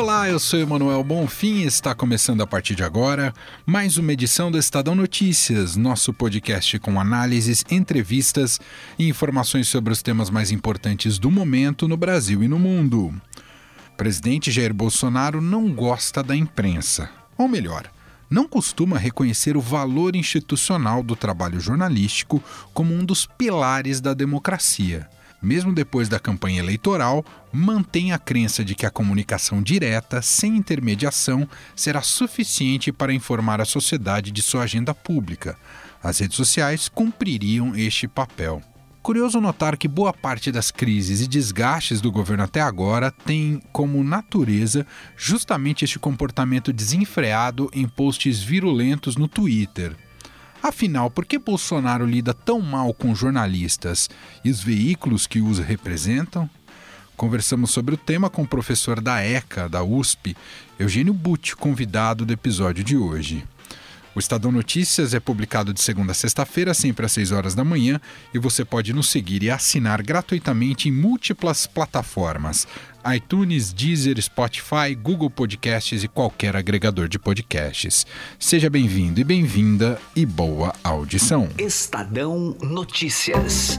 Olá, eu sou Emanuel Bonfim e está começando a partir de agora mais uma edição do Estadão Notícias, nosso podcast com análises, entrevistas e informações sobre os temas mais importantes do momento no Brasil e no mundo. O presidente Jair Bolsonaro não gosta da imprensa, ou melhor, não costuma reconhecer o valor institucional do trabalho jornalístico como um dos pilares da democracia mesmo depois da campanha eleitoral, mantém a crença de que a comunicação direta, sem intermediação, será suficiente para informar a sociedade de sua agenda pública. As redes sociais cumpririam este papel. Curioso notar que boa parte das crises e desgastes do governo até agora tem como natureza justamente este comportamento desenfreado em posts virulentos no Twitter. Afinal, por que Bolsonaro lida tão mal com jornalistas e os veículos que os representam? Conversamos sobre o tema com o professor da ECA, da USP, Eugênio Butti, convidado do episódio de hoje. O Estadão Notícias é publicado de segunda a sexta-feira, sempre às 6 horas da manhã, e você pode nos seguir e assinar gratuitamente em múltiplas plataformas: iTunes, Deezer, Spotify, Google Podcasts e qualquer agregador de podcasts. Seja bem-vindo e bem-vinda e boa audição. Estadão Notícias.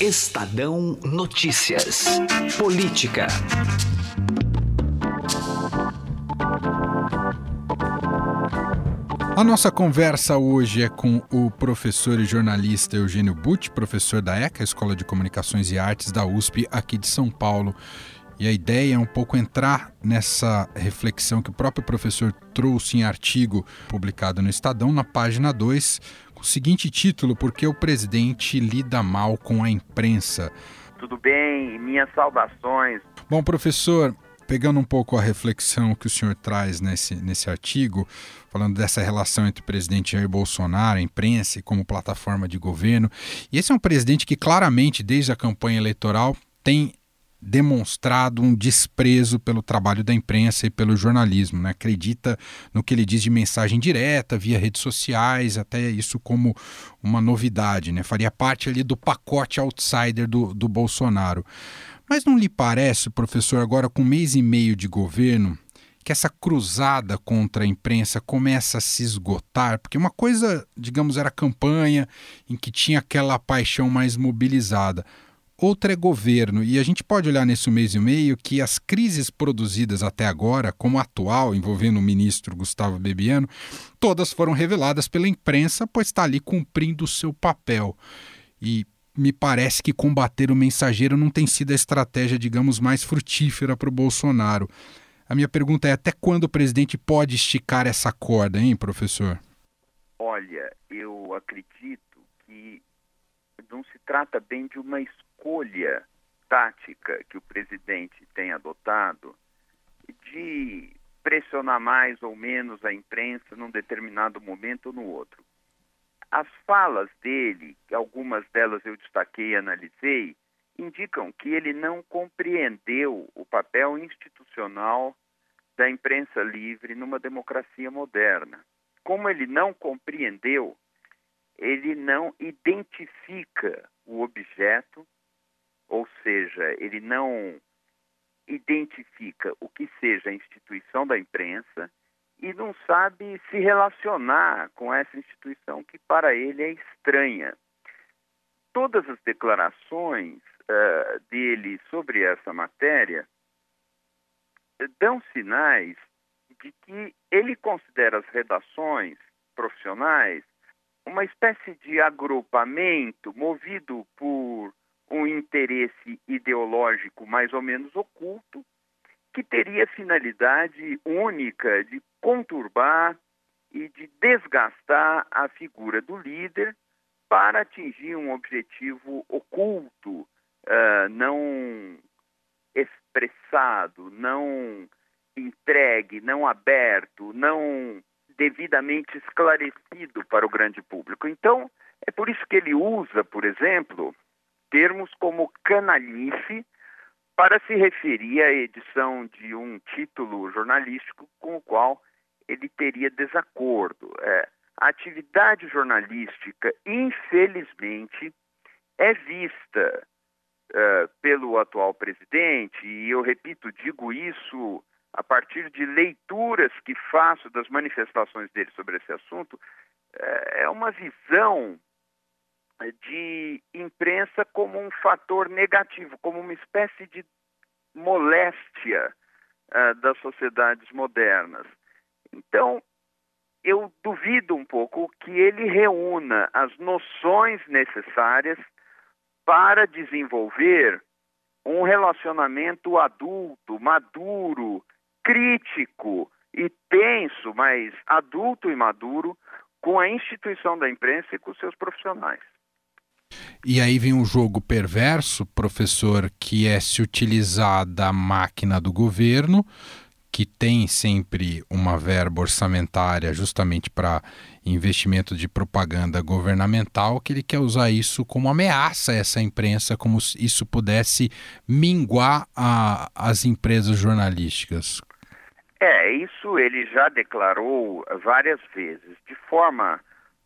Estadão Notícias. Política. A nossa conversa hoje é com o professor e jornalista Eugênio Butti, professor da ECA, Escola de Comunicações e Artes da USP, aqui de São Paulo. E a ideia é um pouco entrar nessa reflexão que o próprio professor trouxe em artigo publicado no Estadão, na página 2, o seguinte título: Porque o presidente lida mal com a imprensa. Tudo bem, minhas saudações. Bom, professor, pegando um pouco a reflexão que o senhor traz nesse, nesse artigo, falando dessa relação entre o presidente Jair Bolsonaro, a imprensa e como plataforma de governo, e esse é um presidente que claramente, desde a campanha eleitoral, tem demonstrado um desprezo pelo trabalho da imprensa e pelo jornalismo, né? acredita no que ele diz de mensagem direta, via redes sociais, até isso como uma novidade, né? faria parte ali do pacote outsider do, do Bolsonaro. Mas não lhe parece, professor, agora com um mês e meio de governo, que essa cruzada contra a imprensa começa a se esgotar? Porque uma coisa, digamos, era a campanha em que tinha aquela paixão mais mobilizada outra é governo. E a gente pode olhar nesse mês e meio que as crises produzidas até agora, como a atual, envolvendo o ministro Gustavo Bebiano, todas foram reveladas pela imprensa, pois está ali cumprindo o seu papel. E me parece que combater o mensageiro não tem sido a estratégia, digamos, mais frutífera para o Bolsonaro. A minha pergunta é: até quando o presidente pode esticar essa corda, hein, professor? Olha, eu acredito que não se trata bem de uma escolha tática que o presidente tem adotado de pressionar mais ou menos a imprensa num determinado momento ou no outro. As falas dele, algumas delas eu destaquei e analisei, indicam que ele não compreendeu o papel institucional da imprensa livre numa democracia moderna. Como ele não compreendeu, ele não identifica o objeto ou seja, ele não identifica o que seja a instituição da imprensa e não sabe se relacionar com essa instituição que para ele é estranha. Todas as declarações uh, dele sobre essa matéria dão sinais de que ele considera as redações profissionais uma espécie de agrupamento movido por um interesse ideológico mais ou menos oculto que teria finalidade única de conturbar e de desgastar a figura do líder para atingir um objetivo oculto, uh, não expressado, não entregue, não aberto, não devidamente esclarecido para o grande público. Então, é por isso que ele usa, por exemplo, termos como canalice para se referir à edição de um título jornalístico com o qual ele teria desacordo. É, a atividade jornalística, infelizmente, é vista uh, pelo atual presidente, e eu repito, digo isso a partir de leituras que faço das manifestações dele sobre esse assunto, é uma visão de imprensa como um fator negativo, como uma espécie de moléstia uh, das sociedades modernas. Então, eu duvido um pouco que ele reúna as noções necessárias para desenvolver um relacionamento adulto, maduro, crítico e tenso, mas adulto e maduro com a instituição da imprensa e com seus profissionais. E aí vem um jogo perverso, professor, que é se utilizar da máquina do governo, que tem sempre uma verba orçamentária justamente para investimento de propaganda governamental, que ele quer usar isso como ameaça a essa imprensa, como se isso pudesse minguar a, as empresas jornalísticas. É, isso ele já declarou várias vezes. De forma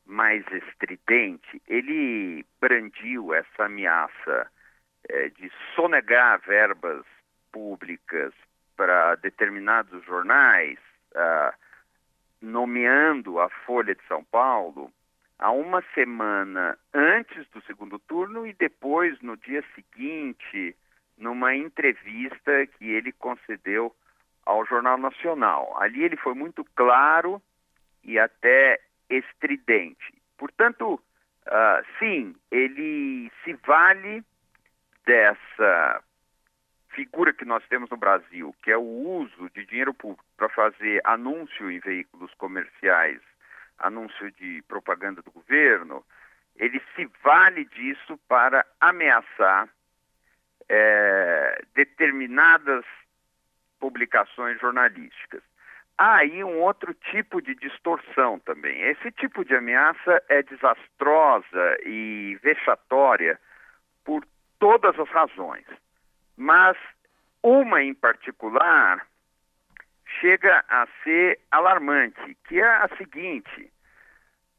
mais estridente, ele brandiu essa ameaça é, de sonegar verbas públicas para determinados jornais, uh, nomeando a Folha de São Paulo há uma semana antes do segundo turno e depois, no dia seguinte, numa entrevista que ele concedeu ao Jornal Nacional. Ali ele foi muito claro e até estridente. Portanto, uh, sim, ele se vale dessa figura que nós temos no Brasil, que é o uso de dinheiro público para fazer anúncio em veículos comerciais, anúncio de propaganda do governo, ele se vale disso para ameaçar é, determinadas publicações jornalísticas. Há aí um outro tipo de distorção também. Esse tipo de ameaça é desastrosa e vexatória por todas as razões. Mas uma em particular chega a ser alarmante, que é a seguinte: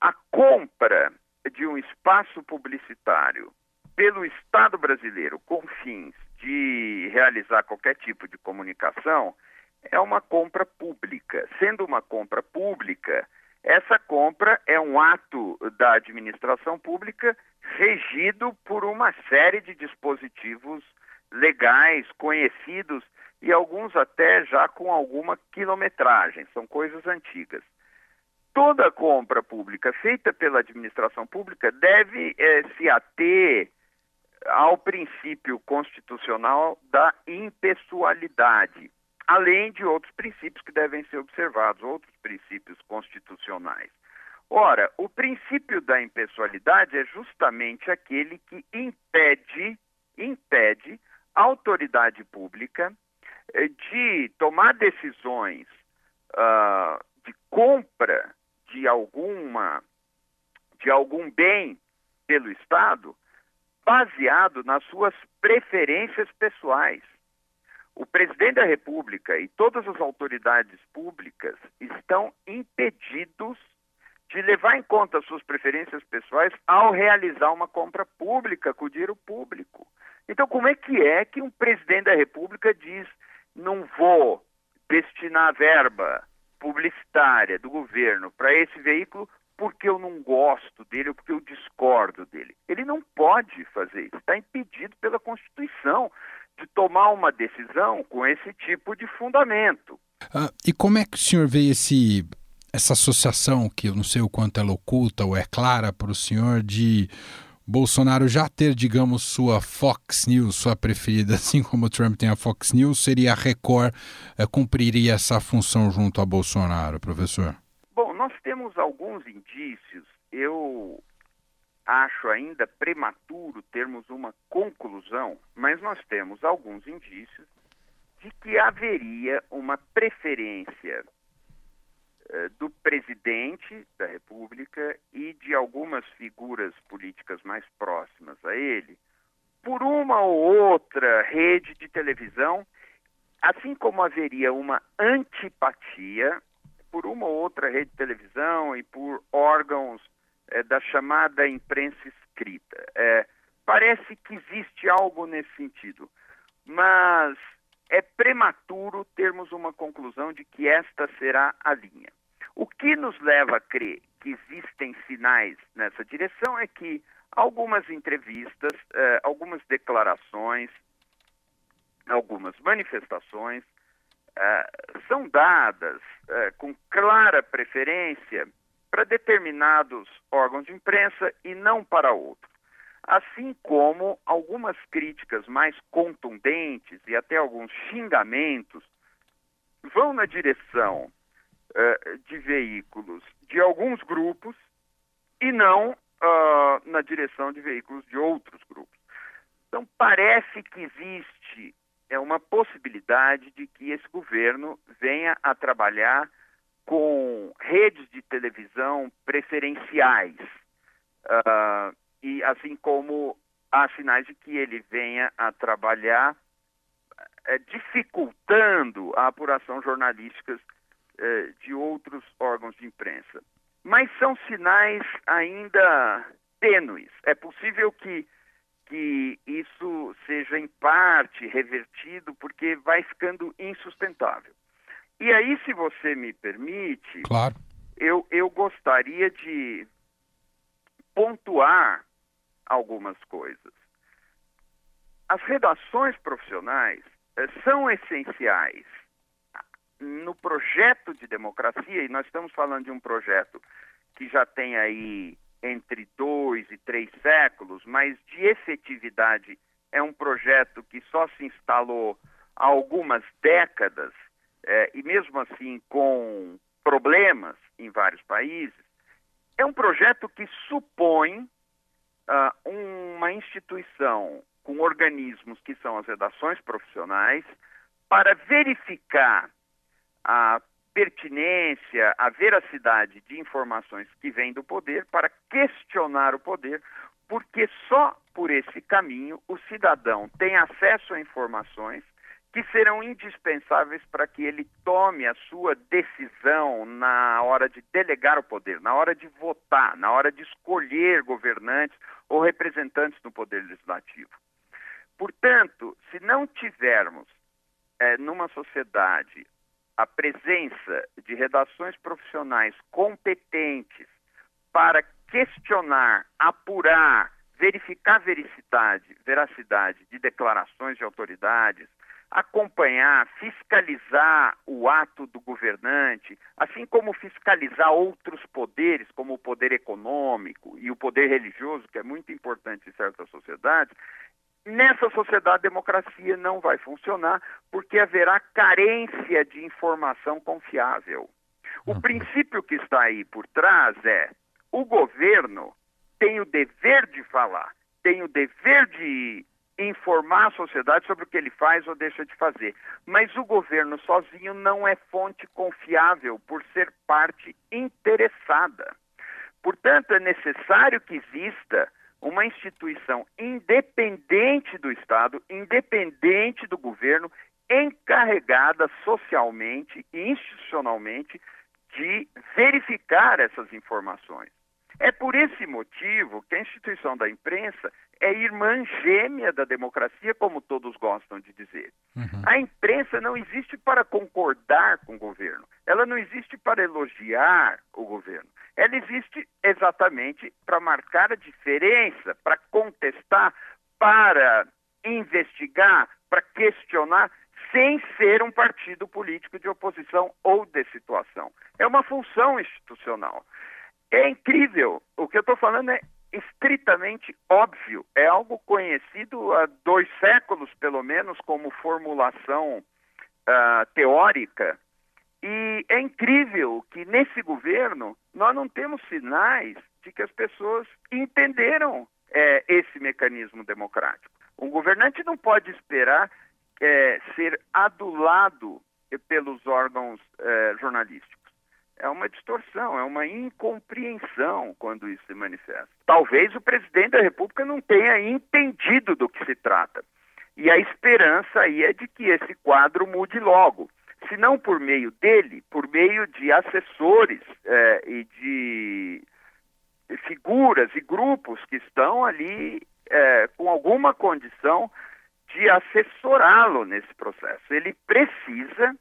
a compra de um espaço publicitário pelo Estado brasileiro com fins de realizar qualquer tipo de comunicação é uma compra pública. Sendo uma compra pública, essa compra é um ato da administração pública regido por uma série de dispositivos legais, conhecidos e alguns até já com alguma quilometragem, são coisas antigas. Toda compra pública feita pela administração pública deve eh, se ater ao princípio constitucional da impessoalidade além de outros princípios que devem ser observados, outros princípios constitucionais. Ora, o princípio da impessoalidade é justamente aquele que impede, impede a autoridade pública eh, de tomar decisões uh, de compra de alguma de algum bem pelo Estado baseado nas suas preferências pessoais. O presidente da República e todas as autoridades públicas estão impedidos de levar em conta suas preferências pessoais ao realizar uma compra pública com dinheiro público. Então, como é que é que um presidente da República diz não vou destinar verba publicitária do governo para esse veículo porque eu não gosto dele ou porque eu discordo dele? Ele não pode fazer isso, está impedido pela Constituição de tomar uma decisão com esse tipo de fundamento. Ah, e como é que o senhor vê esse, essa associação, que eu não sei o quanto ela oculta ou é clara para o senhor, de Bolsonaro já ter, digamos, sua Fox News, sua preferida, assim como o Trump tem a Fox News, seria a Record, é, cumpriria essa função junto a Bolsonaro, professor? Nós temos alguns indícios. Eu acho ainda prematuro termos uma conclusão, mas nós temos alguns indícios de que haveria uma preferência eh, do presidente da República e de algumas figuras políticas mais próximas a ele por uma ou outra rede de televisão, assim como haveria uma antipatia por uma ou outra rede de televisão e por órgãos é, da chamada imprensa escrita. É, parece que existe algo nesse sentido, mas é prematuro termos uma conclusão de que esta será a linha. O que nos leva a crer que existem sinais nessa direção é que algumas entrevistas, eh, algumas declarações, algumas manifestações eh, são dadas eh, com clara preferência para determinados órgãos de imprensa e não para outros assim como algumas críticas mais contundentes e até alguns xingamentos vão na direção uh, de veículos de alguns grupos e não uh, na direção de veículos de outros grupos. Então, parece que existe é uma possibilidade de que esse governo venha a trabalhar com redes de televisão preferenciais. Uh, e assim como há sinais de que ele venha a trabalhar é, dificultando a apuração jornalística é, de outros órgãos de imprensa. Mas são sinais ainda tênues. É possível que, que isso seja em parte revertido, porque vai ficando insustentável. E aí, se você me permite, claro. eu, eu gostaria de pontuar algumas coisas. As redações profissionais eh, são essenciais no projeto de democracia, e nós estamos falando de um projeto que já tem aí entre dois e três séculos, mas de efetividade é um projeto que só se instalou há algumas décadas, eh, e mesmo assim com problemas em vários países, é um projeto que supõe uh, uma instituição com organismos que são as redações profissionais para verificar a pertinência, a veracidade de informações que vêm do poder, para questionar o poder, porque só por esse caminho o cidadão tem acesso a informações que serão indispensáveis para que ele tome a sua decisão na hora de delegar o poder, na hora de votar, na hora de escolher governantes ou representantes no poder legislativo. Portanto, se não tivermos é, numa sociedade a presença de redações profissionais competentes para questionar, apurar, verificar vericidade, veracidade de declarações de autoridades, acompanhar, fiscalizar o ato do governante, assim como fiscalizar outros poderes, como o poder econômico e o poder religioso, que é muito importante em certas sociedades, nessa sociedade a democracia não vai funcionar porque haverá carência de informação confiável. O uhum. princípio que está aí por trás é o governo tem o dever de falar, tem o dever de informar a sociedade sobre o que ele faz ou deixa de fazer. Mas o governo sozinho não é fonte confiável por ser parte interessada. Portanto, é necessário que exista uma instituição independente do Estado, independente do governo, encarregada socialmente e institucionalmente de verificar essas informações. É por esse motivo que a instituição da imprensa é irmã gêmea da democracia, como todos gostam de dizer. Uhum. A imprensa não existe para concordar com o governo, ela não existe para elogiar o governo. Ela existe exatamente para marcar a diferença, para contestar, para investigar, para questionar, sem ser um partido político de oposição ou de situação. É uma função institucional. É incrível. O que eu estou falando é estritamente óbvio, é algo conhecido há dois séculos, pelo menos, como formulação uh, teórica. E é incrível que nesse governo nós não temos sinais de que as pessoas entenderam é, esse mecanismo democrático. Um governante não pode esperar é, ser adulado pelos órgãos é, jornalísticos. É uma distorção, é uma incompreensão quando isso se manifesta. Talvez o presidente da República não tenha entendido do que se trata. E a esperança aí é de que esse quadro mude logo. Se não por meio dele, por meio de assessores é, e de figuras e grupos que estão ali é, com alguma condição de assessorá-lo nesse processo. Ele precisa,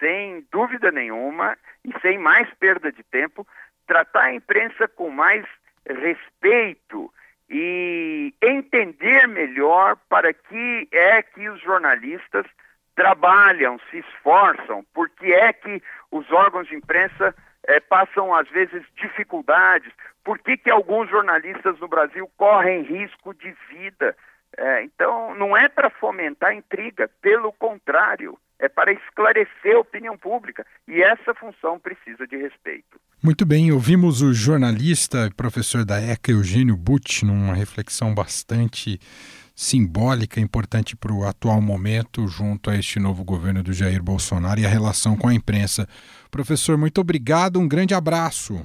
sem dúvida nenhuma e sem mais perda de tempo, tratar a imprensa com mais respeito e entender melhor para que é que os jornalistas trabalham, se esforçam, porque é que os órgãos de imprensa é, passam às vezes dificuldades, por que, que alguns jornalistas no Brasil correm risco de vida. É, então, não é para fomentar intriga, pelo contrário, é para esclarecer a opinião pública e essa função precisa de respeito. Muito bem, ouvimos o jornalista e professor da ECA, Eugênio Butch, numa reflexão bastante simbólica, importante para o atual momento, junto a este novo governo do Jair Bolsonaro e a relação com a imprensa. Professor, muito obrigado, um grande abraço.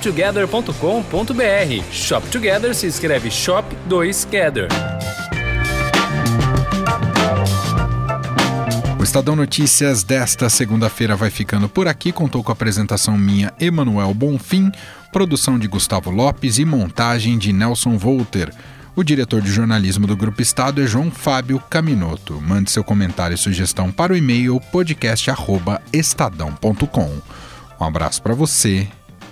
shoptogether.com.br. Shop Together se escreve Shop 2 Gather. O Estadão Notícias desta segunda-feira vai ficando por aqui. Contou com a apresentação minha, Emanuel Bonfim, produção de Gustavo Lopes e montagem de Nelson Volter. O diretor de jornalismo do Grupo Estado é João Fábio Caminoto. Mande seu comentário e sugestão para o e-mail podcast@estadão.com. Um abraço para você